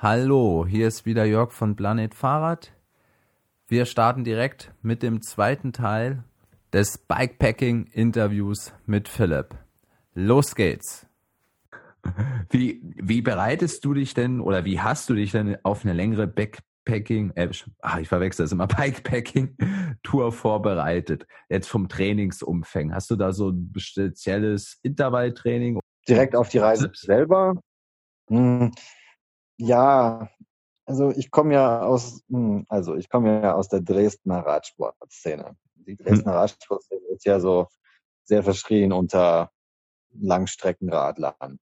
Hallo, hier ist wieder Jörg von Planet Fahrrad. Wir starten direkt mit dem zweiten Teil des Bikepacking-Interviews mit Philipp. Los geht's. Wie, wie bereitest du dich denn oder wie hast du dich denn auf eine längere Backpacking, äh, ach, ich verwechsel das immer, Bikepacking-Tour vorbereitet? Jetzt vom Trainingsumfang. Hast du da so ein spezielles Intervalltraining? Direkt auf die Reise selber? Hm, ja, also ich komme ja aus, hm, also ich komme ja aus der Dresdner Radsportszene. Die Dresdner hm. Radsportszene ist ja so sehr verschrien unter Langstreckenradlern.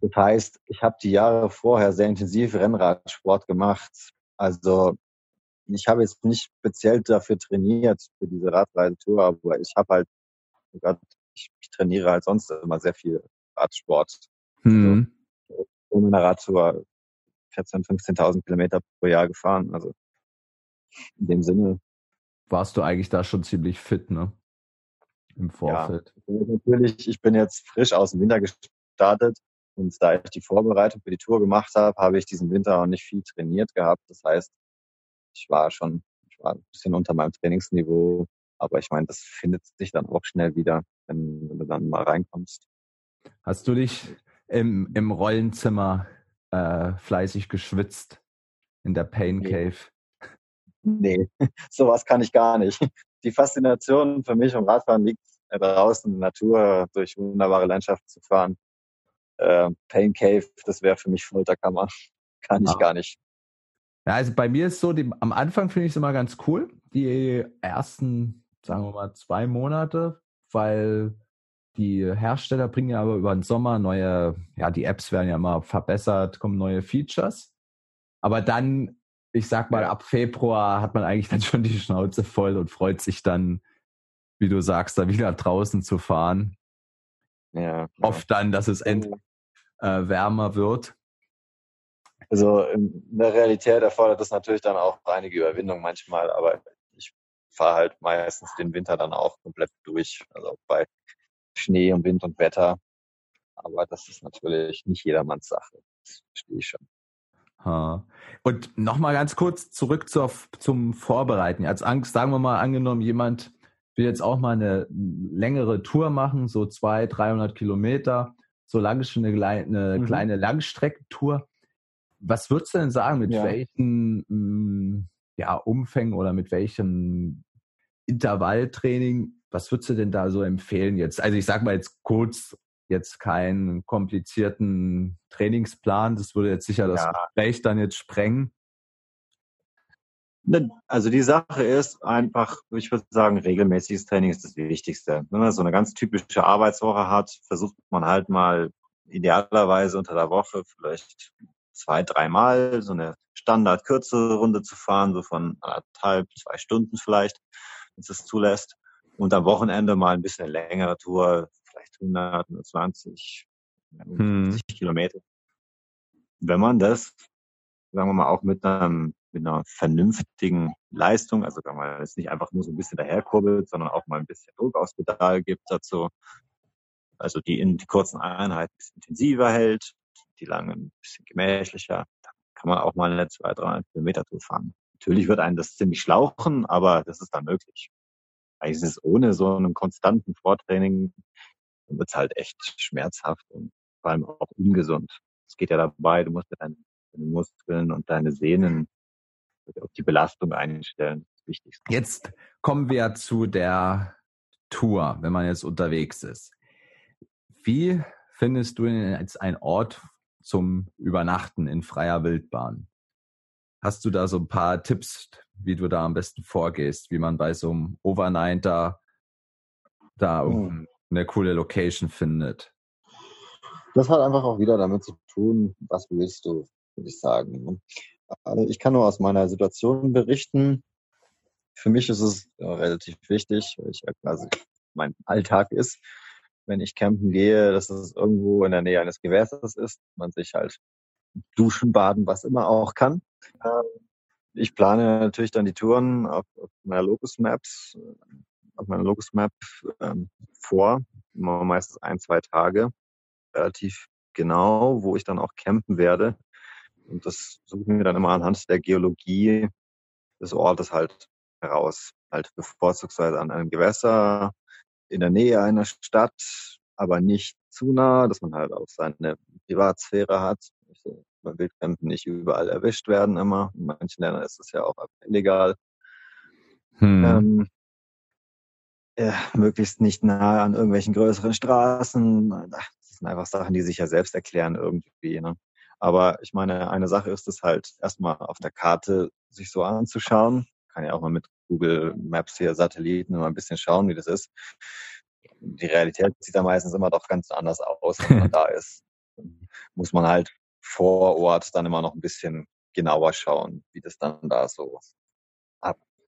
Das heißt, ich habe die Jahre vorher sehr intensiv Rennradsport gemacht. Also ich habe jetzt nicht speziell dafür trainiert, für diese Radreisetour, aber ich habe halt, ich, ich, trainiere halt sonst immer sehr viel Radsport. Hm. Also, in meiner Radtour 14.000, 15.000 Kilometer pro Jahr gefahren. Also in dem Sinne. Warst du eigentlich da schon ziemlich fit, ne? Im Vorfeld. Ja, natürlich, ich bin jetzt frisch aus dem Winter gestartet und da ich die Vorbereitung für die Tour gemacht habe, habe ich diesen Winter auch nicht viel trainiert gehabt. Das heißt, ich war schon, ich war ein bisschen unter meinem Trainingsniveau, aber ich meine, das findet sich dann auch schnell wieder, wenn, wenn du dann mal reinkommst. Hast du dich im, im Rollenzimmer äh, fleißig geschwitzt in der Pain Cave. Nee, sowas kann ich gar nicht. Die Faszination für mich um Radfahren liegt draußen in der Natur durch wunderbare Landschaften zu fahren. Äh, Pain Cave, das wäre für mich Folterkammer. Kann ich ah. gar nicht. Ja, also bei mir ist so, die, am Anfang finde ich es immer ganz cool, die ersten, sagen wir mal, zwei Monate, weil die Hersteller bringen ja aber über den Sommer neue, ja, die Apps werden ja immer verbessert, kommen neue Features. Aber dann, ich sag mal, ab Februar hat man eigentlich dann schon die Schnauze voll und freut sich dann, wie du sagst, da wieder draußen zu fahren. Ja. Oft dann, dass es endlich äh, wärmer wird. Also in der Realität erfordert das natürlich dann auch einige Überwindung manchmal, aber ich fahre halt meistens den Winter dann auch komplett durch. Also bei Schnee und Wind und Wetter. Aber das ist natürlich nicht jedermanns Sache. Das verstehe ich schon. Und nochmal ganz kurz zurück zur, zum Vorbereiten. Als Angst, sagen wir mal, angenommen, jemand will jetzt auch mal eine längere Tour machen, so 200, 300 Kilometer, so lange schon eine, eine mhm. kleine Langstreckentour. Was würdest du denn sagen, mit ja. welchen mm, ja, Umfängen oder mit welchem Intervalltraining was würdest du denn da so empfehlen jetzt? Also ich sage mal jetzt kurz, jetzt keinen komplizierten Trainingsplan. Das würde jetzt sicher das ja. Gespräch dann jetzt sprengen. Also die Sache ist einfach, ich würde sagen, regelmäßiges Training ist das Wichtigste. Wenn man so eine ganz typische Arbeitswoche hat, versucht man halt mal idealerweise unter der Woche vielleicht zwei, dreimal so eine standard kürzere Runde zu fahren, so von anderthalb, zwei Stunden vielleicht, wenn es das zulässt und am Wochenende mal ein bisschen längere Tour, vielleicht 100, 120, 50 hm. Kilometer. Wenn man das, sagen wir mal, auch mit, einem, mit einer vernünftigen Leistung, also wenn man jetzt nicht einfach nur so ein bisschen daherkurbelt, sondern auch mal ein bisschen Druck aufs Pedal gibt dazu, also die in die kurzen Einheiten ein bisschen intensiver hält, die langen ein bisschen gemächlicher, dann kann man auch mal eine 200, 300 Kilometer Tour fahren. Natürlich wird einen das ziemlich schlauchen, aber das ist dann möglich eigentlich ist es ohne so einen konstanten Vortraining, wird es halt echt schmerzhaft und vor allem auch ungesund. Es geht ja dabei, du musst deine, deine Muskeln und deine Sehnen auf die Belastung einstellen. Das Wichtigste. Jetzt kommen wir zu der Tour, wenn man jetzt unterwegs ist. Wie findest du jetzt einen Ort zum Übernachten in freier Wildbahn? Hast du da so ein paar Tipps, wie du da am besten vorgehst, wie man bei so einem Overnighter da mhm. eine coole Location findet? Das hat einfach auch wieder damit zu tun, was willst du, würde ich sagen. Also ich kann nur aus meiner Situation berichten. Für mich ist es relativ wichtig, weil ich quasi mein Alltag ist, wenn ich campen gehe, dass es irgendwo in der Nähe eines Gewässers ist, man sich halt duschen, baden, was immer auch kann. Ich plane natürlich dann die Touren auf, auf meiner Locus Maps, äh, auf meiner Locus Map ähm, vor, immer meistens ein, zwei Tage, relativ genau, wo ich dann auch campen werde. Und das suchen wir dann immer anhand der Geologie des Ortes halt heraus. Halt bevorzugsweise an einem Gewässer, in der Nähe einer Stadt, aber nicht zu nah, dass man halt auch seine Privatsphäre hat. Man Wildcampen nicht überall erwischt werden immer. In manchen Ländern ist es ja auch illegal. Hm. Ähm, ja, möglichst nicht nahe an irgendwelchen größeren Straßen. Das sind einfach Sachen, die sich ja selbst erklären irgendwie. Ne? Aber ich meine, eine Sache ist es halt erstmal auf der Karte sich so anzuschauen. Kann ja auch mal mit Google Maps hier Satelliten mal ein bisschen schauen, wie das ist. Die Realität sieht da meistens immer doch ganz anders aus, wenn man da ist. Muss man halt vor Ort dann immer noch ein bisschen genauer schauen, wie das dann da so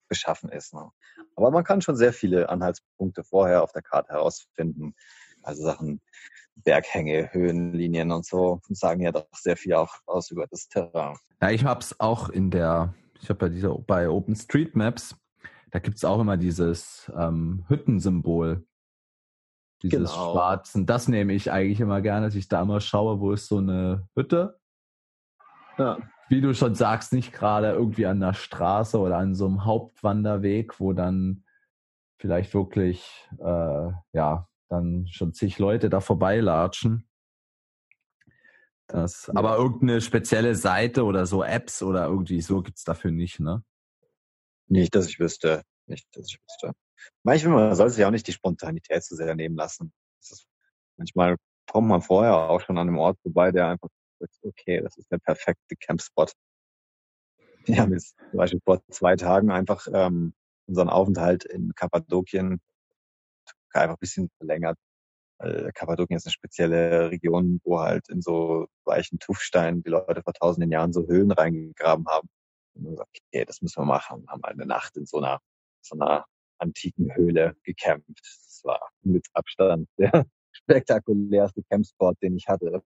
beschaffen ist. Ne? Aber man kann schon sehr viele Anhaltspunkte vorher auf der Karte herausfinden. Also Sachen Berghänge, Höhenlinien und so sagen ja doch sehr viel auch aus über das Terrain. Ja, ich habe es auch in der, ich habe ja diese bei OpenStreetMaps, da gibt es auch immer dieses ähm, Hüttensymbol. Dieses genau. Schwarzen. Das nehme ich eigentlich immer gerne, dass ich da immer schaue, wo ist so eine Hütte. Ja wie du schon sagst, nicht gerade irgendwie an der Straße oder an so einem Hauptwanderweg, wo dann vielleicht wirklich, äh, ja, dann schon zig Leute da vorbeilatschen. Das, aber irgendeine spezielle Seite oder so Apps oder irgendwie so gibt's dafür nicht, ne? Nicht, dass ich wüsste. Nicht, dass ich wüsste. Manchmal, man soll sich auch nicht die Spontanität zu sehr nehmen lassen. Ist, manchmal kommt man vorher auch schon an einem Ort vorbei, der einfach okay, das ist der perfekte Campspot. Wir haben jetzt zum Beispiel vor zwei Tagen einfach ähm, unseren Aufenthalt in Kappadokien einfach ein bisschen verlängert. Kappadokien ist eine spezielle Region, wo halt in so weichen Tuffsteinen die Leute vor tausenden Jahren so Höhlen reingegraben haben. Und wir gesagt, okay, das müssen wir machen. Und haben eine Nacht in so einer, so einer antiken Höhle gecampt. Das war mit Abstand der spektakulärste Campspot, den ich hatte.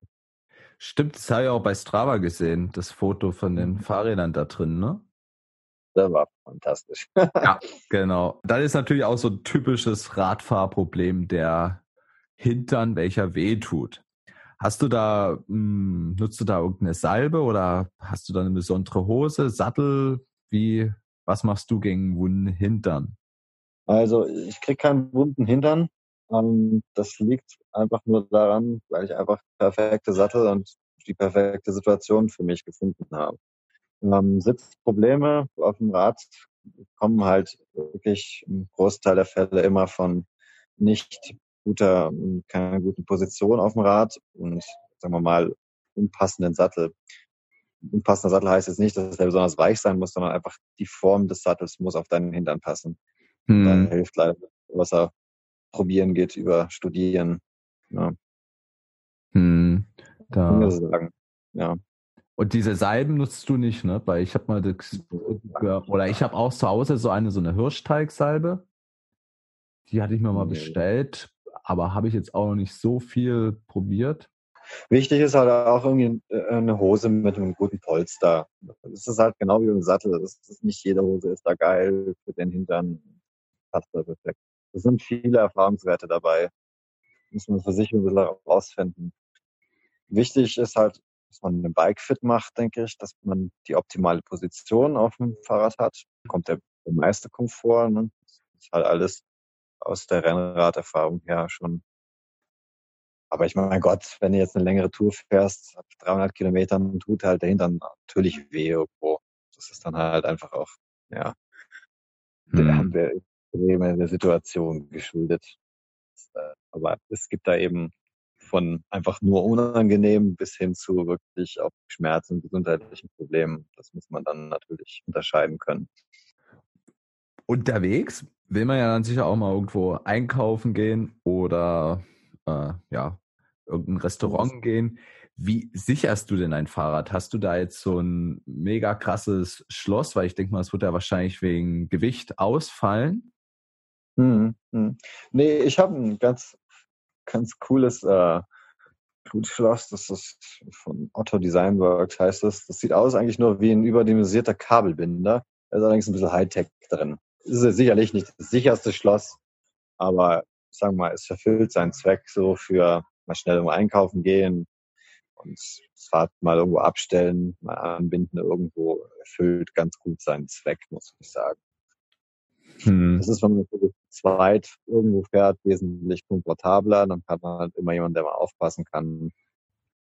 Stimmt, das habe ich auch bei Strava gesehen, das Foto von den mhm. Fahrrädern da drin, ne? Das war fantastisch. ja, genau. Dann ist natürlich auch so ein typisches Radfahrproblem der Hintern, welcher weh tut. Hast du da, mh, hm, nutzt du da irgendeine Salbe oder hast du da eine besondere Hose, Sattel? Wie, was machst du gegen wunden Hintern? Also ich krieg keinen wunden Hintern. Ähm, das liegt einfach nur daran, weil ich einfach perfekte Sattel und die perfekte Situation für mich gefunden habe. Ähm, Sitzprobleme auf dem Rad kommen halt wirklich im Großteil der Fälle immer von nicht guter, keiner guten Position auf dem Rad und sagen wir mal unpassenden Sattel. Unpassender Sattel heißt jetzt nicht, dass der besonders weich sein muss, sondern einfach die Form des Sattels muss auf deinen Hintern passen. Hm. Da hilft leider Wasser probieren geht über Studieren. Ja. Hm, da. Sagen. Ja. Und diese Salben nutzt du nicht, ne? Weil ich habe mal das, oder ich habe auch zu Hause so eine so eine Hirschteigsalbe. Die hatte ich mir mal bestellt, aber habe ich jetzt auch noch nicht so viel probiert. Wichtig ist halt auch irgendwie äh, eine Hose mit einem guten Polster. Das ist halt genau wie ein Sattel. Das ist nicht jede Hose ist da geil für den Hintern. Passt da perfekt. Es sind viele Erfahrungswerte dabei. Muss man für sich ein bisschen herausfinden. Wichtig ist halt, dass man den Bike fit macht, denke ich, dass man die optimale Position auf dem Fahrrad hat. Kommt der, der meiste Komfort. Ne? Das ist halt alles aus der Rennraderfahrung her schon. Aber ich meine, mein Gott, wenn du jetzt eine längere Tour fährst, 300 Kilometern, tut halt dahinter natürlich weh irgendwo. Das ist dann halt einfach auch, ja, hm. der, der Probleme der Situation geschuldet. Äh, aber es gibt da eben von einfach nur unangenehm bis hin zu wirklich auch Schmerzen, gesundheitlichen Problemen. Das muss man dann natürlich unterscheiden können. Unterwegs will man ja dann sicher auch mal irgendwo einkaufen gehen oder äh, ja, irgendein Restaurant gehen. Wie sicherst du denn ein Fahrrad? Hast du da jetzt so ein mega krasses Schloss? Weil ich denke mal, es wird ja wahrscheinlich wegen Gewicht ausfallen. Mhm. Mhm. Nee, ich habe ein ganz, ganz cooles äh, Blutschloss. Das ist von Otto Design Works heißt das. Das sieht aus eigentlich nur wie ein überdimensionierter Kabelbinder. Da ist allerdings ein bisschen Hightech drin. Das ist sicherlich nicht das sicherste Schloss, aber sagen wir mal, es verfüllt seinen Zweck so für mal schnell um einkaufen gehen, Und das Rad mal irgendwo abstellen, mal anbinden irgendwo erfüllt ganz gut seinen Zweck, muss ich sagen. Hm. Das ist, wenn man zweit irgendwo fährt, wesentlich komfortabler. Dann hat man halt immer jemanden, der mal aufpassen kann.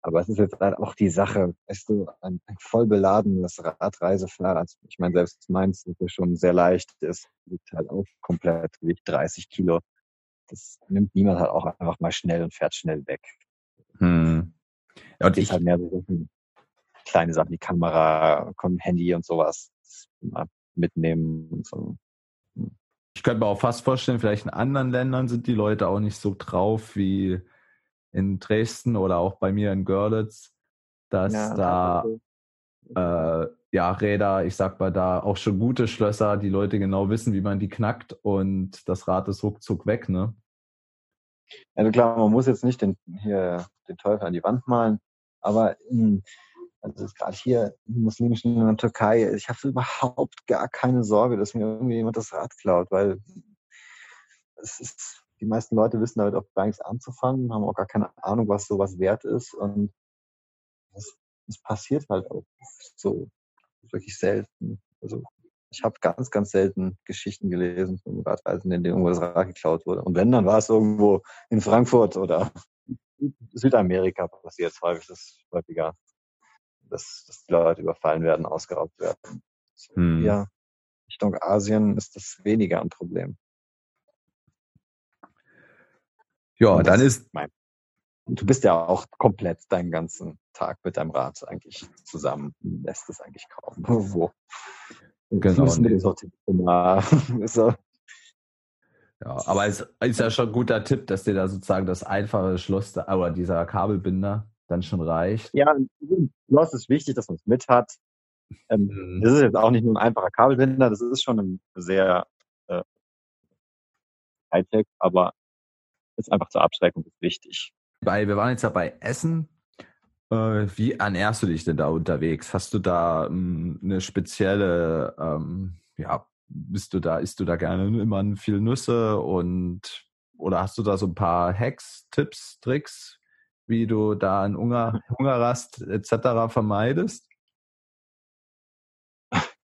Aber es ist jetzt halt auch die Sache, weißt du, ein, ein voll beladenes Radreisefahrer, ich meine, selbst meins ist ja schon sehr leicht, ist, liegt halt auch komplett Gewicht 30 Kilo. Das nimmt niemand halt auch einfach mal schnell und fährt schnell weg. Hm. Ja, und ich halt mehr so kleine Sachen, die Kamera, Handy und sowas mitnehmen und so. Ich könnte mir auch fast vorstellen, vielleicht in anderen Ländern sind die Leute auch nicht so drauf wie in Dresden oder auch bei mir in Görlitz, dass ja, da äh, ja Räder, ich sag mal da auch schon gute Schlösser, die Leute genau wissen, wie man die knackt und das Rad ist ruckzuck weg, ne? Also klar, man muss jetzt nicht den, hier den Teufel an die Wand malen, aber in, also gerade hier im muslimischen in der Türkei, ich habe überhaupt gar keine Sorge, dass mir irgendwie jemand das Rad klaut, weil es ist, die meisten Leute wissen damit auch gar nichts anzufangen, haben auch gar keine Ahnung, was sowas wert ist und es, es passiert halt auch so wirklich selten. Also ich habe ganz, ganz selten Geschichten gelesen von Radreisen, in denen irgendwo das Rad geklaut wurde. Und wenn, dann war es irgendwo in Frankfurt oder Südamerika passiert häufig, das ist häufiger, dass, dass die Leute überfallen werden, ausgeraubt werden. Hm. Ja, Richtung Asien ist das weniger ein Problem. Ja, dann ist. Mein, du bist ja auch komplett deinen ganzen Tag mit deinem Rad eigentlich zusammen. Lässt es eigentlich kaum wo. Genau. so. Ja, aber es ist ja schon ein guter Tipp, dass dir da sozusagen das einfache Schloss oder dieser Kabelbinder dann schon reicht. Ja, Schloss ist wichtig, dass man es mit hat. Ähm, mhm. Das ist jetzt auch nicht nur ein einfacher Kabelbinder, das ist schon ein sehr äh, Hightech, aber ist einfach zur Abschreckung wichtig. Weil wir waren jetzt ja bei Essen. Äh, wie ernährst du dich denn da unterwegs? Hast du da ähm, eine spezielle ähm, ja, bist du da, isst du da gerne immer viel Nüsse und oder hast du da so ein paar Hacks, Tipps, Tricks, wie du da einen Hunger, Hungerrast etc. vermeidest?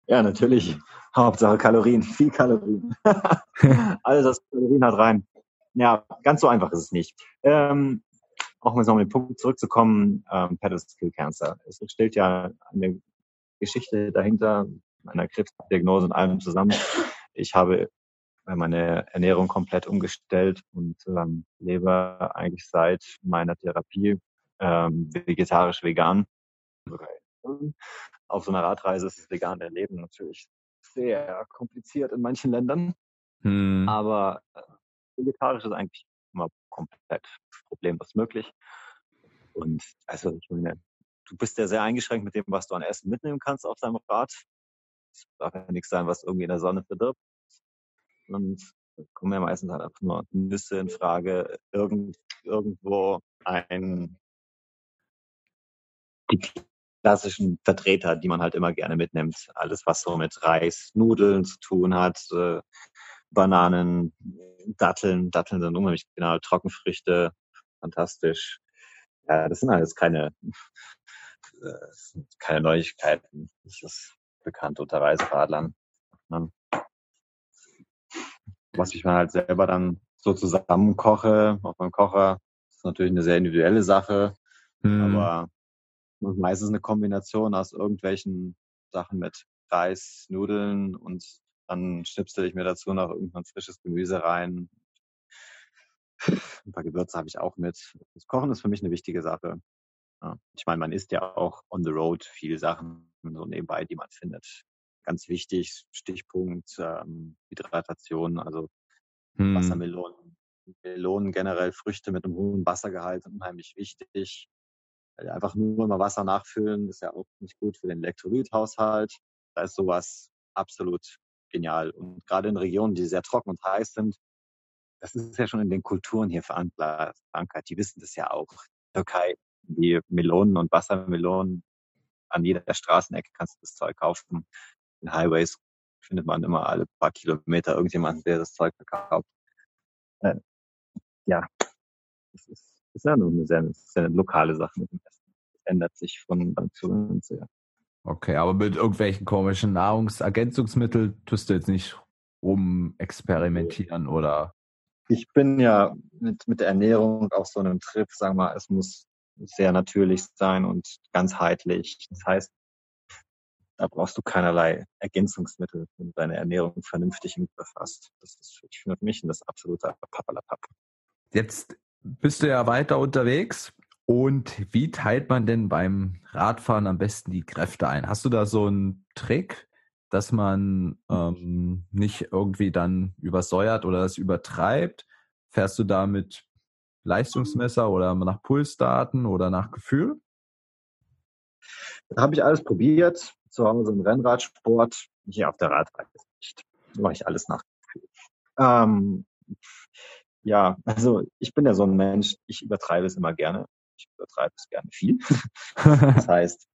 Ja, natürlich. Hauptsache Kalorien, viel Kalorien. Alles, was Kalorien hat, rein. Ja, ganz so einfach ist es nicht. Ähm, auch mal so um den Punkt zurückzukommen, ähm, Pedestal Cancer. Es stellt ja eine Geschichte dahinter, meiner Krebsdiagnose und allem zusammen. Ich habe meine Ernährung komplett umgestellt und ähm, lebe eigentlich seit meiner Therapie ähm, vegetarisch vegan. Auf so einer Radreise ist das vegane Leben natürlich sehr kompliziert in manchen Ländern. Hm. Aber äh, vegetarisch ist eigentlich immer komplett problemlos möglich. Und also ich meine, du bist ja sehr eingeschränkt mit dem, was du an Essen mitnehmen kannst auf deinem Rad. Es darf ja nichts sein, was irgendwie in der Sonne verdirbt. Und kommen ja meistens halt einfach nur Nüsse in Frage, irgend, irgendwo ein die klassischen Vertreter, die man halt immer gerne mitnimmt. Alles, was so mit Reis, Nudeln zu tun hat, äh, Bananen, Datteln. Datteln sind unheimlich genau, Trockenfrüchte, fantastisch. Ja, das sind alles keine, äh, keine Neuigkeiten. Das ist bekannt unter Reiseradlern. Ne? Was ich mir halt selber dann so zusammenkoche auf meinem Kocher, ist natürlich eine sehr individuelle Sache, hm. aber meistens eine Kombination aus irgendwelchen Sachen mit Reis, Nudeln und dann schnipsel ich mir dazu noch irgendwann frisches Gemüse rein. Ein paar Gewürze habe ich auch mit. Das Kochen ist für mich eine wichtige Sache. Ja. Ich meine, man isst ja auch on the road viele Sachen so nebenbei, die man findet. Ganz wichtig, Stichpunkt ähm, Hydratation, also hm. Wassermelonen, Melonen generell, Früchte mit einem hohen Wassergehalt sind unheimlich wichtig. Einfach nur immer Wasser nachfüllen ist ja auch nicht gut für den Elektrolythaushalt. Da ist sowas absolut genial. Und gerade in Regionen, die sehr trocken und heiß sind, das ist ja schon in den Kulturen hier verankert. Die wissen das ja auch. Türkei wie Melonen und Wassermelonen. An jeder Straßenecke kannst du das Zeug kaufen. In Highways findet man immer alle paar Kilometer irgendjemanden, der das Zeug verkauft. Äh, ja, das ist, ist ja nur eine sehr, sehr lokale Sache mit dem Essen. ändert sich von zu Land sehr. Okay, aber mit irgendwelchen komischen Nahrungsergänzungsmitteln tust du jetzt nicht rum experimentieren oder? Ich bin ja mit, mit der Ernährung auf so einem Trip, sagen wir mal, es muss sehr natürlich sein und ganzheitlich. Das heißt, da brauchst du keinerlei Ergänzungsmittel, wenn du deine Ernährung vernünftig im Griff hast. Das ist für mich das absolute Papalapap. Jetzt bist du ja weiter unterwegs. Und wie teilt man denn beim Radfahren am besten die Kräfte ein? Hast du da so einen Trick, dass man ähm, nicht irgendwie dann übersäuert oder das übertreibt? Fährst du da mit Leistungsmesser oder nach Pulsdaten oder nach Gefühl? Da habe ich alles probiert. Zu Hause im Rennradsport, hier auf der Radreise nicht. Mache ich alles nach. Ähm, ja, also ich bin ja so ein Mensch, ich übertreibe es immer gerne. Ich übertreibe es gerne viel. das heißt,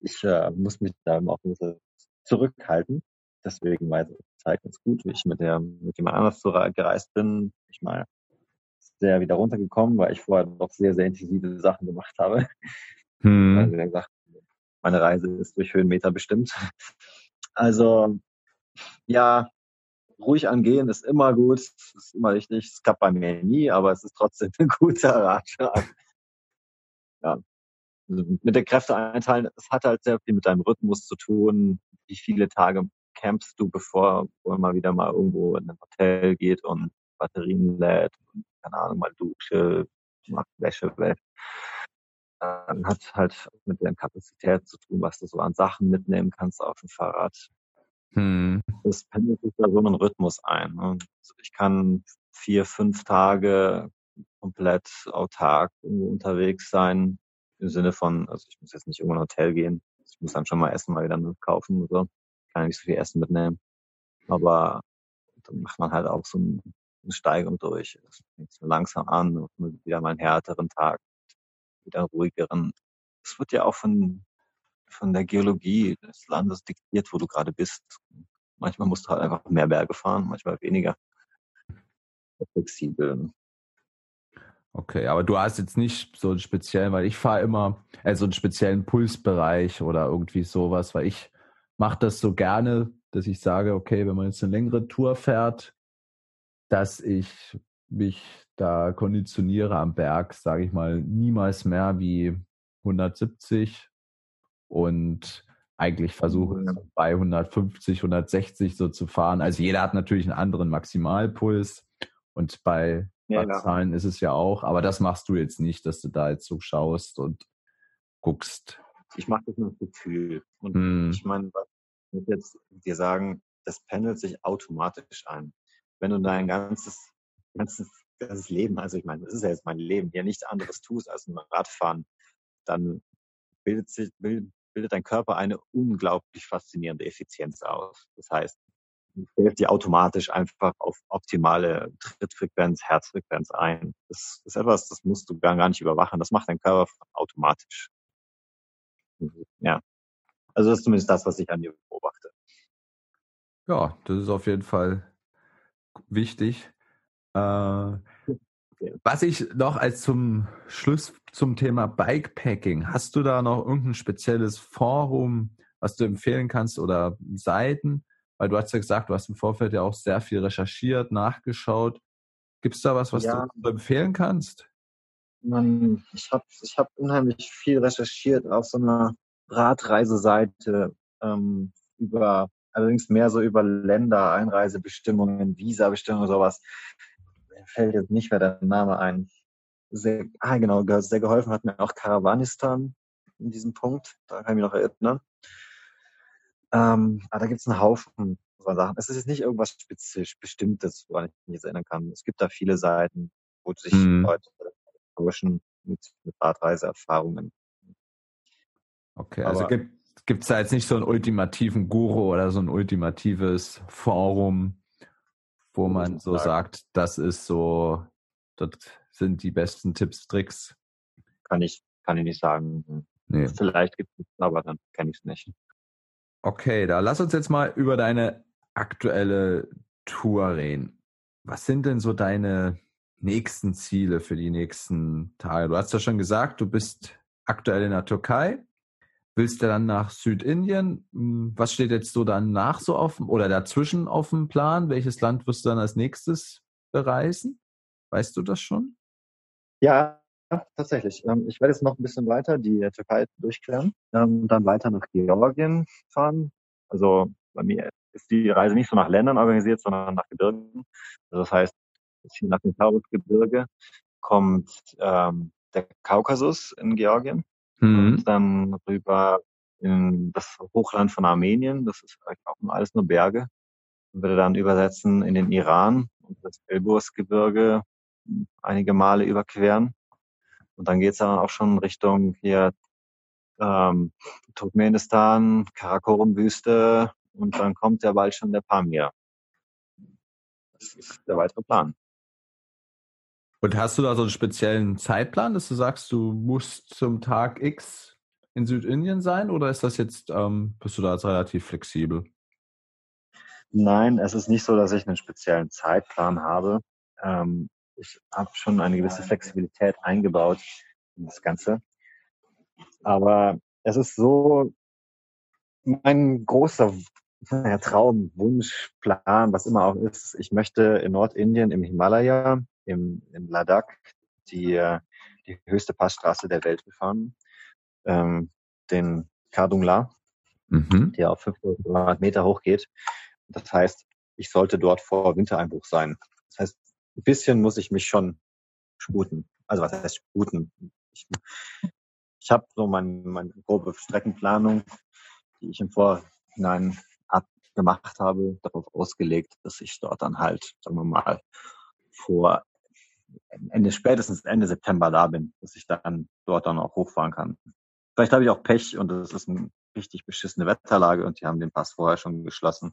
ich äh, muss mich da auch ein bisschen zurückhalten. Deswegen weiß ich Zeit ganz gut, wie ich mit der mit jemand anders gereist bin. Ich mal sehr wieder runtergekommen, weil ich vorher noch sehr, sehr intensive Sachen gemacht habe. Hm. Also gesagt, meine Reise ist durch Höhenmeter bestimmt. Also ja, ruhig angehen ist immer gut, ist immer richtig. Es klappt bei mir nie, aber es ist trotzdem ein guter Ratschlag. Ja. Also mit der Kräfte einteilen, es hat halt sehr viel mit deinem Rhythmus zu tun. Wie viele Tage campst du, bevor man mal wieder mal irgendwo in ein Hotel geht und Batterien lädt und, keine Ahnung, mal Dusche, macht Wäsche weg. Dann hat halt mit der Kapazität zu tun, was du so an Sachen mitnehmen kannst auf dem Fahrrad. Hm. Das pendelt sich da so einen Rhythmus ein. Ne? Also ich kann vier, fünf Tage komplett autark unterwegs sein. Im Sinne von, also ich muss jetzt nicht irgendwo in ein Hotel gehen. Ich muss dann schon mal Essen mal wieder kaufen oder so. Kann nicht so viel Essen mitnehmen. Aber dann macht man halt auch so eine Steigung durch. Es fängt so langsam an und wieder mal einen härteren Tag, wieder ruhigeren. Es wird ja auch von von der Geologie des Landes diktiert, wo du gerade bist. Manchmal musst du halt einfach mehr Berge fahren, manchmal weniger. Flexibel. Okay, aber du hast jetzt nicht so einen speziellen, weil ich fahre immer, also einen speziellen Pulsbereich oder irgendwie sowas, weil ich mache das so gerne, dass ich sage, okay, wenn man jetzt eine längere Tour fährt, dass ich mich da konditioniere am Berg, sage ich mal, niemals mehr wie 170 und eigentlich versuche mhm. bei 150, 160 so zu fahren. Also jeder hat natürlich einen anderen Maximalpuls und bei ja, Zahlen ist es ja auch, aber das machst du jetzt nicht, dass du da jetzt so schaust und guckst. Ich mache das mit Gefühl. Und hm. ich meine, was ich jetzt dir sagen, das pendelt sich automatisch ein. Wenn du dein ganzes, ganzes, ganzes Leben, also ich meine, das ist ja jetzt mein Leben, hier nichts anderes tust als ein Radfahren, dann bildet sich, bildet, dein Körper eine unglaublich faszinierende Effizienz aus. Das heißt, stellt die automatisch einfach auf optimale Trittfrequenz, Herzfrequenz ein. Das ist etwas, das musst du gar, nicht überwachen. Das macht dein Körper automatisch. Ja. Also das ist zumindest das, was ich an dir beobachte. Ja, das ist auf jeden Fall wichtig. Äh, was ich noch als zum Schluss zum Thema Bikepacking, hast du da noch irgendein spezielles Forum, was du empfehlen kannst oder Seiten? Weil du hast ja gesagt, du hast im Vorfeld ja auch sehr viel recherchiert, nachgeschaut. Gibt es da was, was ja. du empfehlen kannst? Man, ich habe ich hab unheimlich viel recherchiert auf so einer Radreiseseite ähm, über, allerdings mehr so über Länder, Einreisebestimmungen, Visabestimmungen, sowas fällt jetzt nicht mehr der Name ein. Sehr, ah, genau, sehr geholfen hat mir auch Karavanistan in diesem Punkt. Da kann ich mich noch erinnern. Ähm, aber da gibt es einen Haufen von Sachen. Es ist jetzt nicht irgendwas spezifisch Bestimmtes, woran ich mich jetzt erinnern kann. Es gibt da viele Seiten, wo sich mhm. Leute tauschen mit, mit Radreiseerfahrungen. Okay, also aber, gibt es da jetzt nicht so einen ultimativen Guru oder so ein ultimatives Forum, wo man so sagt, das ist so, das sind die besten Tipps, Tricks? Kann ich, kann ich nicht sagen. Nee. Vielleicht gibt es, aber dann kenne ich es nicht. Okay, da lass uns jetzt mal über deine aktuelle Tour reden. Was sind denn so deine nächsten Ziele für die nächsten Tage? Du hast ja schon gesagt, du bist aktuell in der Türkei. Willst du dann nach Südindien? Hm, was steht jetzt so danach so offen oder dazwischen auf dem Plan? Welches Land wirst du dann als nächstes bereisen? Weißt du das schon? Ja, tatsächlich. Ähm, ich werde jetzt noch ein bisschen weiter die Türkei durchklären, ähm, dann weiter nach Georgien fahren. Also bei mir ist die Reise nicht so nach Ländern organisiert, sondern nach Gebirgen. Also das heißt, nach dem Taurusgebirge kommt ähm, der Kaukasus in Georgien mhm. und dann rüber in das Hochland von Armenien. Das ist auch alles nur Berge. Würde dann übersetzen in den Iran und das Elbursgebirge einige Male überqueren. Und dann geht's dann auch schon Richtung hier ähm, Turkmenistan, Karakorum-Wüste und dann kommt ja bald schon der Pamir. Das ist der weitere Plan. Und hast du da so einen speziellen Zeitplan, dass du sagst, du musst zum Tag X in Südindien sein oder ist das jetzt, ähm, bist du da jetzt relativ flexibel? Nein, es ist nicht so, dass ich einen speziellen Zeitplan habe. Ähm, ich habe schon eine gewisse Flexibilität eingebaut in das Ganze. Aber es ist so, mein großer Traum, Wunsch, Plan, was immer auch ist, ich möchte in Nordindien im Himalaya im, in Ladakh die, die höchste Passstraße der Welt befahren, ähm, den Kardungla, mhm. der auf 500 Meter hoch geht. Das heißt, ich sollte dort vor Wintereinbruch sein. Das heißt, ein bisschen muss ich mich schon sputen. Also was heißt sputen? Ich, ich habe so meine, meine grobe Streckenplanung, die ich im Vorhinein abgemacht habe, darauf ausgelegt, dass ich dort dann halt, sagen wir mal, vor Ende, spätestens Ende September da bin, dass ich dann dort dann auch hochfahren kann. Vielleicht habe ich auch Pech und es ist eine richtig beschissene Wetterlage und die haben den Pass vorher schon geschlossen.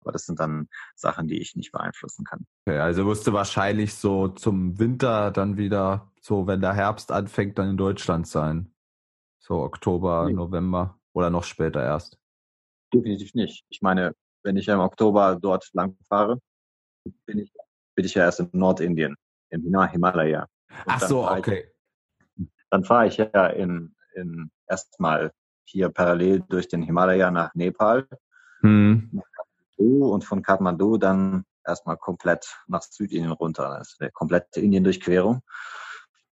Aber das sind dann Sachen, die ich nicht beeinflussen kann. Okay, also wirst du wahrscheinlich so zum Winter dann wieder, so wenn der Herbst anfängt, dann in Deutschland sein. So Oktober, nee. November oder noch später erst. Definitiv nicht. Ich meine, wenn ich im Oktober dort lang fahre, bin ich, bin ich ja erst in Nordindien im Himalaya. Und Ach so, okay. Ich, dann fahre ich ja in, in erstmal hier parallel durch den Himalaya nach Nepal hm. und von Kathmandu dann erstmal komplett nach Südindien runter. Das ist eine komplette Indien-Durchquerung.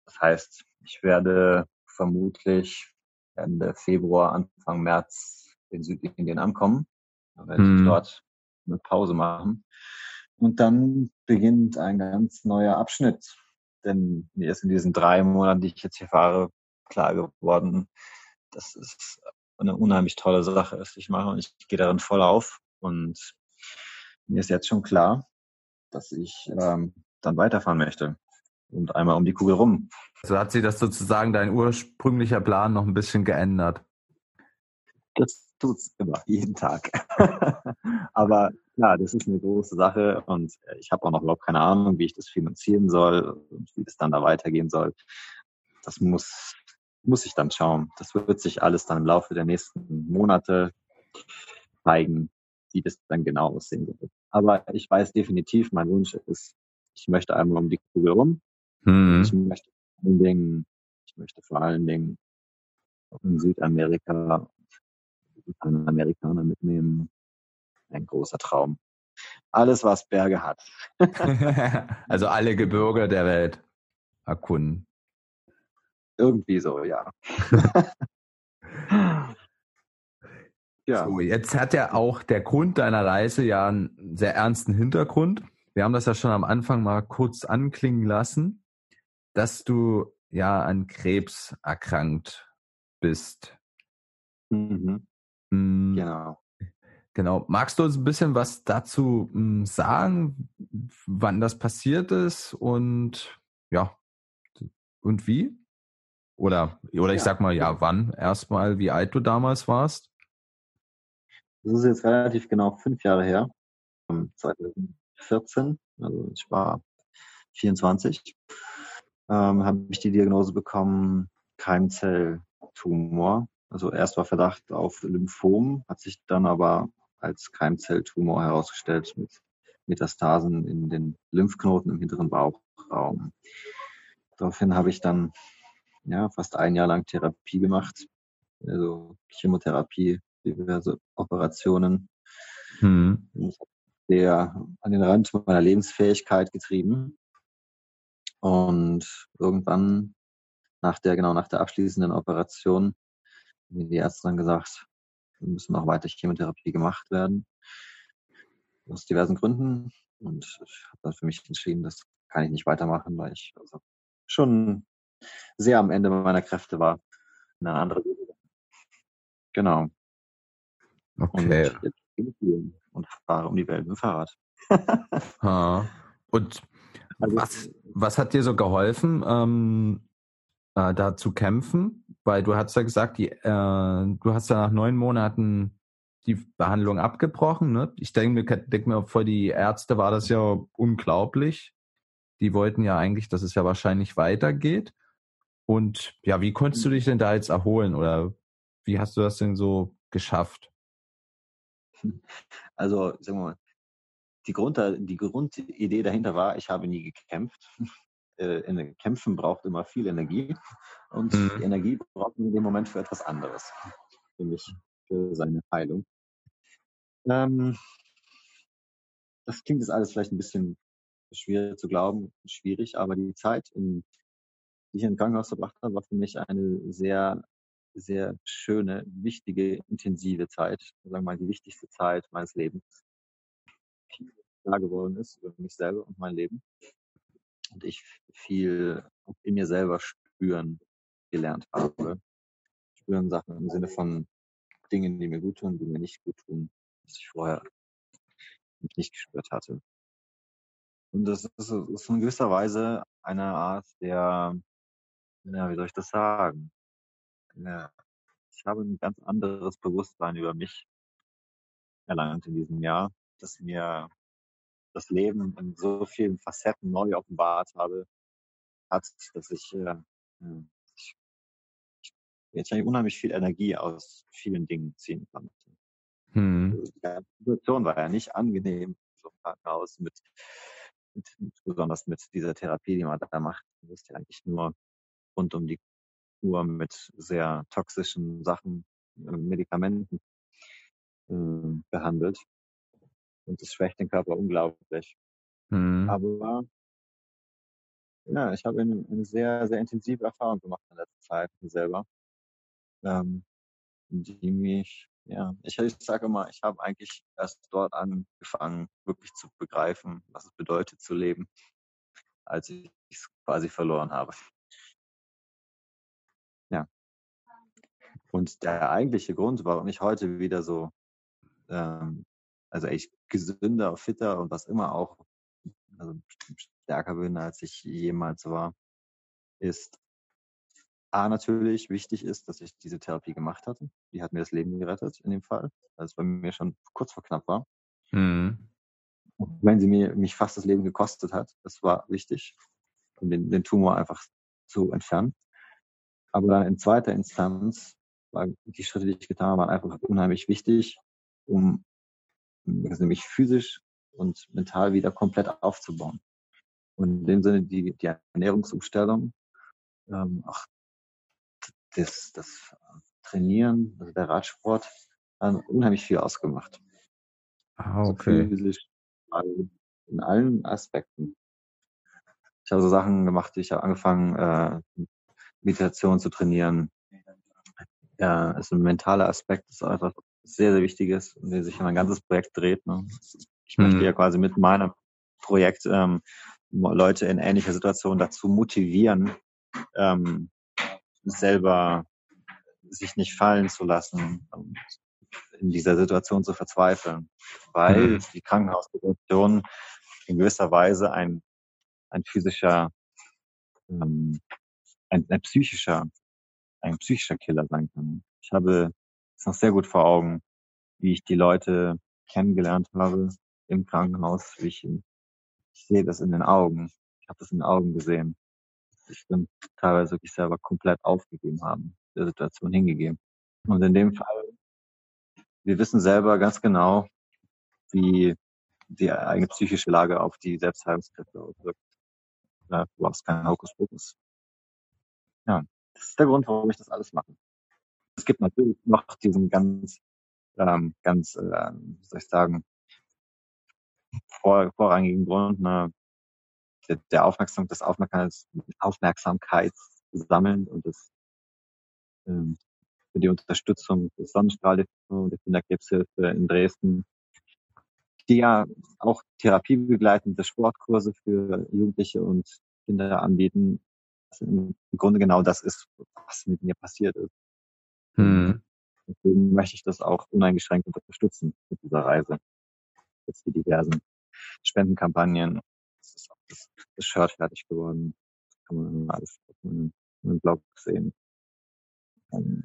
Das heißt, ich werde vermutlich Ende Februar, Anfang März in Südindien ankommen. Dann werde hm. ich dort eine Pause machen. Und dann beginnt ein ganz neuer Abschnitt. Denn mir ist in diesen drei Monaten, die ich jetzt hier fahre, klar geworden, dass es eine unheimlich tolle Sache ist, die ich mache. Und ich gehe darin voll auf. Und mir ist jetzt schon klar, dass ich ähm, dann weiterfahren möchte. Und einmal um die Kugel rum. Also hat sich das sozusagen dein ursprünglicher Plan noch ein bisschen geändert? Das tut's immer, jeden Tag. Aber ja, das ist eine große Sache und ich habe auch noch überhaupt keine Ahnung, wie ich das finanzieren soll und wie das dann da weitergehen soll. Das muss, muss ich dann schauen. Das wird sich alles dann im Laufe der nächsten Monate zeigen, wie das dann genau aussehen wird. Aber ich weiß definitiv, mein Wunsch ist, ich möchte einmal um die Kugel rum. Mhm. Ich möchte vor allen Dingen, ich möchte vor allen Dingen in Südamerika Amerikaner mitnehmen. Ein großer Traum. Alles, was Berge hat. also alle Gebirge der Welt erkunden. Irgendwie so, ja. ja. So, jetzt hat ja auch der Grund deiner Reise ja einen sehr ernsten Hintergrund. Wir haben das ja schon am Anfang mal kurz anklingen lassen, dass du ja an Krebs erkrankt bist. Mhm. Mm, genau. Genau. Magst du uns ein bisschen was dazu mm, sagen, wann das passiert ist und ja, und wie? Oder, oder ich ja. sag mal, ja, wann erstmal, wie alt du damals warst? Das ist jetzt relativ genau fünf Jahre her, 2014, also ich war 24, ähm, habe ich die Diagnose bekommen, Keimzelltumor also erst war Verdacht auf Lymphom, hat sich dann aber als Keimzelltumor herausgestellt mit Metastasen in den Lymphknoten im hinteren Bauchraum. Daraufhin habe ich dann ja, fast ein Jahr lang Therapie gemacht. Also Chemotherapie, diverse Operationen. Hm. Der an den Rand meiner Lebensfähigkeit getrieben. Und irgendwann nach der, genau nach der abschließenden Operation, wie die Ärzte dann gesagt, müssen noch weiter Chemotherapie gemacht werden. Aus diversen Gründen. Und ich habe dann für mich entschieden, das kann ich nicht weitermachen, weil ich also schon sehr am Ende meiner Kräfte war. In eine andere Genau. Okay. Und jetzt bin ich und fahre um die Welt mit dem Fahrrad. und also, was, was hat dir so geholfen, ähm, äh, da zu kämpfen? Weil du hast ja gesagt, die, äh, du hast ja nach neun Monaten die Behandlung abgebrochen. Ne? Ich denke mir, denk mir, für die Ärzte war das ja unglaublich. Die wollten ja eigentlich, dass es ja wahrscheinlich weitergeht. Und ja, wie konntest du dich denn da jetzt erholen oder wie hast du das denn so geschafft? Also, sagen wir mal, die, Grund, die Grundidee dahinter war, ich habe nie gekämpft. Äh, Kämpfen braucht immer viel Energie und mhm. die Energie braucht man in dem Moment für etwas anderes, nämlich für seine Heilung. Ähm, das klingt jetzt alles vielleicht ein bisschen schwierig zu glauben, schwierig, aber die Zeit, in, die ich im Krankenhaus verbracht habe, war für mich eine sehr, sehr schöne, wichtige, intensive Zeit. Sagen wir mal, die wichtigste Zeit meines Lebens. Klar geworden ist über mich selber und mein Leben. Und ich viel in mir selber spüren gelernt habe. Spüren Sachen im Sinne von Dingen, die mir gut tun, die mir nicht gut tun, was ich vorher nicht gespürt hatte. Und das ist, ist in gewisser Weise eine Art der, ja, wie soll ich das sagen? Ja, ich habe ein ganz anderes Bewusstsein über mich erlangt in diesem Jahr, dass mir das Leben in so vielen Facetten neu offenbart habe, hat, dass ich, äh, ich jetzt eigentlich unheimlich viel Energie aus vielen Dingen ziehen konnte. Hm. Also die Situation war ja nicht angenehm, so im Krankenhaus mit, mit, besonders mit dieser Therapie, die man da macht. Du wirst ja eigentlich nur rund um die Uhr mit sehr toxischen Sachen, äh, Medikamenten äh, behandelt. Und das schwächt den Körper unglaublich. Hm. Aber ja, ich habe eine, eine, sehr, sehr intensive Erfahrung gemacht in letzter Zeit selber ähm, die mich, ja, ich, ich sage immer, ich habe eigentlich erst dort angefangen, wirklich zu begreifen, was es bedeutet zu leben, als ich es quasi verloren habe. Ja. Und der eigentliche Grund, warum ich heute wieder so, ähm, also echt gesünder, fitter und was immer auch, also stärker bin, als ich jemals war, ist, A, natürlich wichtig ist, dass ich diese Therapie gemacht hatte. Die hat mir das Leben gerettet in dem Fall, weil es bei mir schon kurz vor knapp war. Mhm. Wenn sie mir, mich fast das Leben gekostet hat, das war wichtig, um den, den Tumor einfach zu entfernen. Aber dann in zweiter Instanz, war die Schritte, die ich getan habe, waren einfach unheimlich wichtig, um nämlich physisch und mental wieder komplett aufzubauen. Und in dem Sinne die, die Ernährungsumstellung, ähm, auch das, das Trainieren, also der Radsport, haben unheimlich viel ausgemacht. Ah, also okay. Also physisch, in allen Aspekten. Ich habe so Sachen gemacht, ich habe angefangen, äh, Meditation zu trainieren. Ja, ist ein mentaler Aspekt, ist etwas sehr, sehr Wichtiges, in dem sich mein ganzes Projekt dreht. Ne? Ich mhm. möchte ja quasi mit meinem Projekt ähm, Leute in ähnlicher Situation dazu motivieren, ähm, selber sich nicht fallen zu lassen und in dieser Situation zu verzweifeln, weil mhm. die Krankenhaussituation in gewisser Weise ein, ein physischer, ähm, ein, ein psychischer, ein psychischer Killer sein kann. Ich habe es noch sehr gut vor Augen, wie ich die Leute kennengelernt habe im Krankenhaus. Wie ich, ich sehe das in den Augen. Ich habe das in den Augen gesehen sich dann teilweise wirklich selber komplett aufgegeben haben, der Situation hingegeben. Und in dem Fall, wir wissen selber ganz genau, wie die eigene psychische Lage auf die Selbstheilungskräfte auswirkt. Du hast keinen Hokuspokus. Ja, ist der Grund, warum ich das alles mache. Es gibt natürlich noch diesen ganz, ähm, ganz, äh, wie soll ich sagen, vor, vorrangigen Grund, ne, der, der Aufmerksam, des Aufmerksamkeits, Aufmerksamkeits sammeln und das ähm, für die Unterstützung des Sonnenstrahl und der Kinderkrebshilfe in Dresden, die ja auch therapiebegleitende Sportkurse für Jugendliche und Kinder anbieten. Also Im Grunde genau das ist, was mit mir passiert ist. Hm. Deswegen möchte ich das auch uneingeschränkt unterstützen mit dieser Reise. Jetzt die diversen Spendenkampagnen. Es ist auch das, das Shirt fertig geworden. Das kann man alles auf meinem, meinem Blog sehen. Um,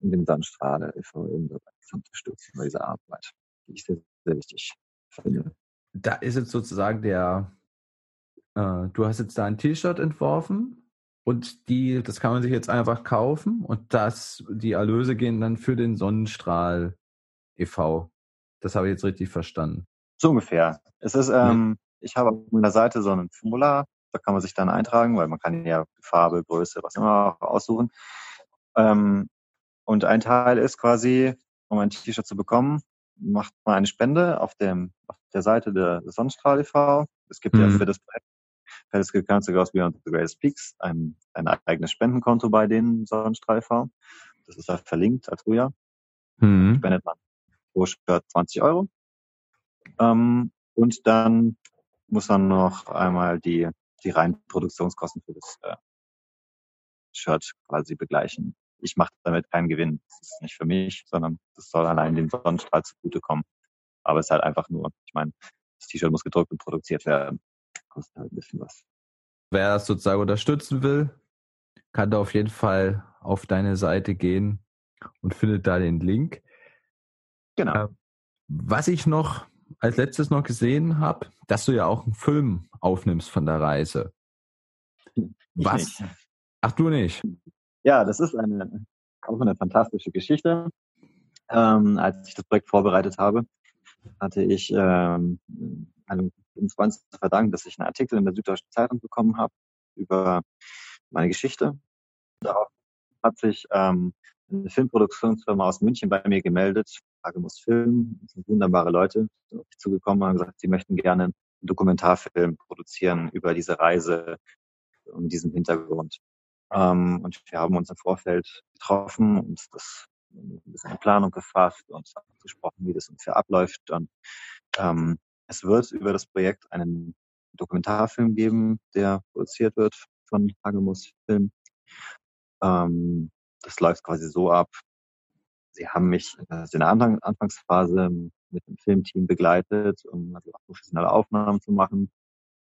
in dem Sandstrahle e.V. eben zu unterstützen bei dieser Arbeit, die ich sehr, sehr wichtig finde. Da ist jetzt sozusagen der, äh, du hast jetzt da ein T-Shirt entworfen und die, das kann man sich jetzt einfach kaufen und das, die Erlöse gehen dann für den Sonnenstrahl e.V. Das habe ich jetzt richtig verstanden. So ungefähr. Es ist, ähm, ich habe auf meiner Seite so ein Formular, da kann man sich dann eintragen, weil man kann ja Farbe, Größe, was immer aussuchen. Ähm, und ein Teil ist quasi, um ein T-Shirt zu bekommen, macht man eine Spende auf dem auf der Seite der, der Sonnenstrahl e.V. Es gibt mhm. ja für das Projekt Telescope Council Goes Beyond the Greatest Peaks ein, ein eigenes Spendenkonto bei den Sonnenstrahl e.V. Das ist da verlinkt als früher. Mhm. Spendet man pro Shirt 20 Euro. Ähm, und dann muss man noch einmal die, die reinen Produktionskosten für das äh, Shirt quasi begleichen. Ich mache damit keinen Gewinn. Das ist nicht für mich, sondern das soll allein dem Sonnenstrahl zugutekommen. Aber es ist halt einfach nur, ich meine, das T-Shirt muss gedruckt und produziert werden. Kostet halt ein bisschen was. Wer das sozusagen unterstützen will, kann da auf jeden Fall auf deine Seite gehen und findet da den Link. Genau. Äh, was ich noch als letztes noch gesehen habe, dass du ja auch einen Film aufnimmst von der Reise. Ich Was? Nicht. Ach, du nicht? Ja, das ist eine, auch eine fantastische Geschichte. Ähm, als ich das Projekt vorbereitet habe, hatte ich ähm, einem Freund zu verdanken, dass ich einen Artikel in der Süddeutschen Zeitung bekommen habe über meine Geschichte. Darauf hat sich ähm, eine Filmproduktionsfirma aus München bei mir gemeldet, Agemus Film, das sind wunderbare Leute, auf mich zugekommen und haben gesagt, sie möchten gerne einen Dokumentarfilm produzieren über diese Reise um diesen Hintergrund. Ähm, und wir haben uns im Vorfeld getroffen und das ein bisschen in Planung gefasst und gesprochen, wie das ungefähr abläuft. Und ähm, es wird über das Projekt einen Dokumentarfilm geben, der produziert wird von Hagemus Film. Ähm, das läuft quasi so ab. Sie haben mich in der Anfangsphase mit dem Filmteam begleitet, um also professionelle Aufnahmen zu machen.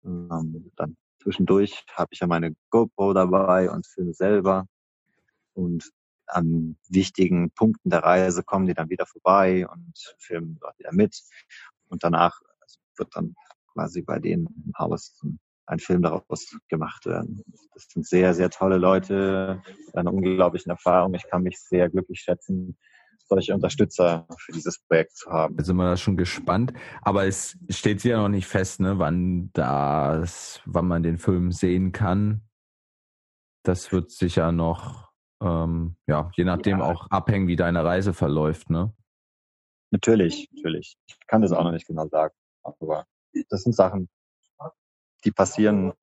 Ähm, dann zwischendurch habe ich ja meine GoPro dabei und filme selber. Und an wichtigen Punkten der Reise kommen die dann wieder vorbei und filmen dort wieder mit. Und danach wird dann quasi bei denen im Haus ein Film daraus gemacht werden. Das sind sehr, sehr tolle Leute, eine unglaubliche Erfahrung. Ich kann mich sehr glücklich schätzen, solche Unterstützer für dieses Projekt zu haben. Da sind wir da schon gespannt. Aber es steht ja noch nicht fest, ne, wann das, wann man den Film sehen kann. Das wird sicher noch, ähm, ja, je nachdem ja. auch abhängen, wie deine Reise verläuft, ne? Natürlich, natürlich. Ich kann das auch noch nicht genau sagen. Aber das sind Sachen, die passieren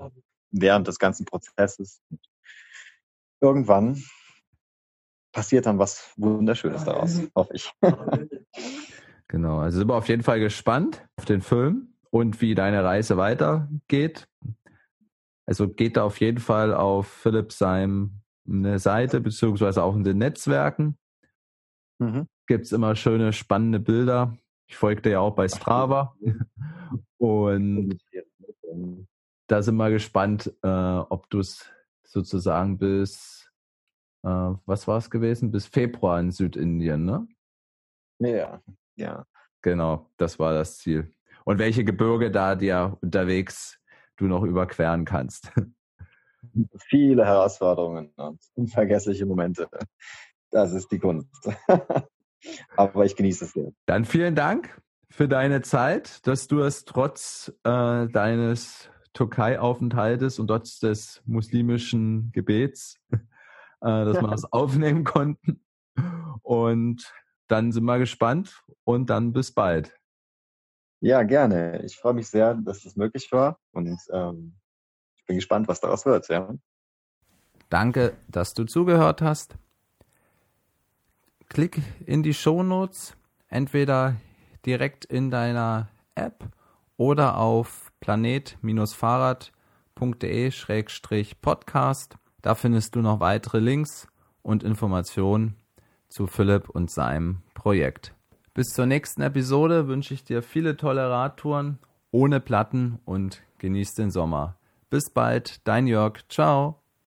während des ganzen Prozesses. Irgendwann passiert dann was Wunderschönes daraus, hoffe ich. genau, also sind wir auf jeden Fall gespannt auf den Film und wie deine Reise weitergeht. Also geht da auf jeden Fall auf Philipp seine Seite, beziehungsweise auch in den Netzwerken. Mhm. Gibt es immer schöne, spannende Bilder. Ich folge dir ja auch bei Strava. Und da sind wir gespannt, äh, ob du es sozusagen bis, äh, was war es gewesen, bis Februar in Südindien, ne? Ja, ja. Genau, das war das Ziel. Und welche Gebirge da dir unterwegs du noch überqueren kannst. Viele Herausforderungen und unvergessliche Momente. Das ist die Kunst. Aber ich genieße es sehr. Dann vielen Dank für deine Zeit, dass du es trotz äh, deines Türkei-Aufenthaltes und trotz des muslimischen Gebets äh, dass wir das aufnehmen konnten. Und dann sind wir gespannt und dann bis bald. Ja, gerne. Ich freue mich sehr, dass das möglich war und ähm, ich bin gespannt, was daraus wird. Ja. Danke, dass du zugehört hast. Klick in die Shownotes, entweder direkt in deiner App oder auf planet-fahrrad.de-podcast. Da findest du noch weitere Links und Informationen zu Philipp und seinem Projekt. Bis zur nächsten Episode wünsche ich dir viele tolle Radtouren ohne Platten und genieß den Sommer. Bis bald, dein Jörg. Ciao.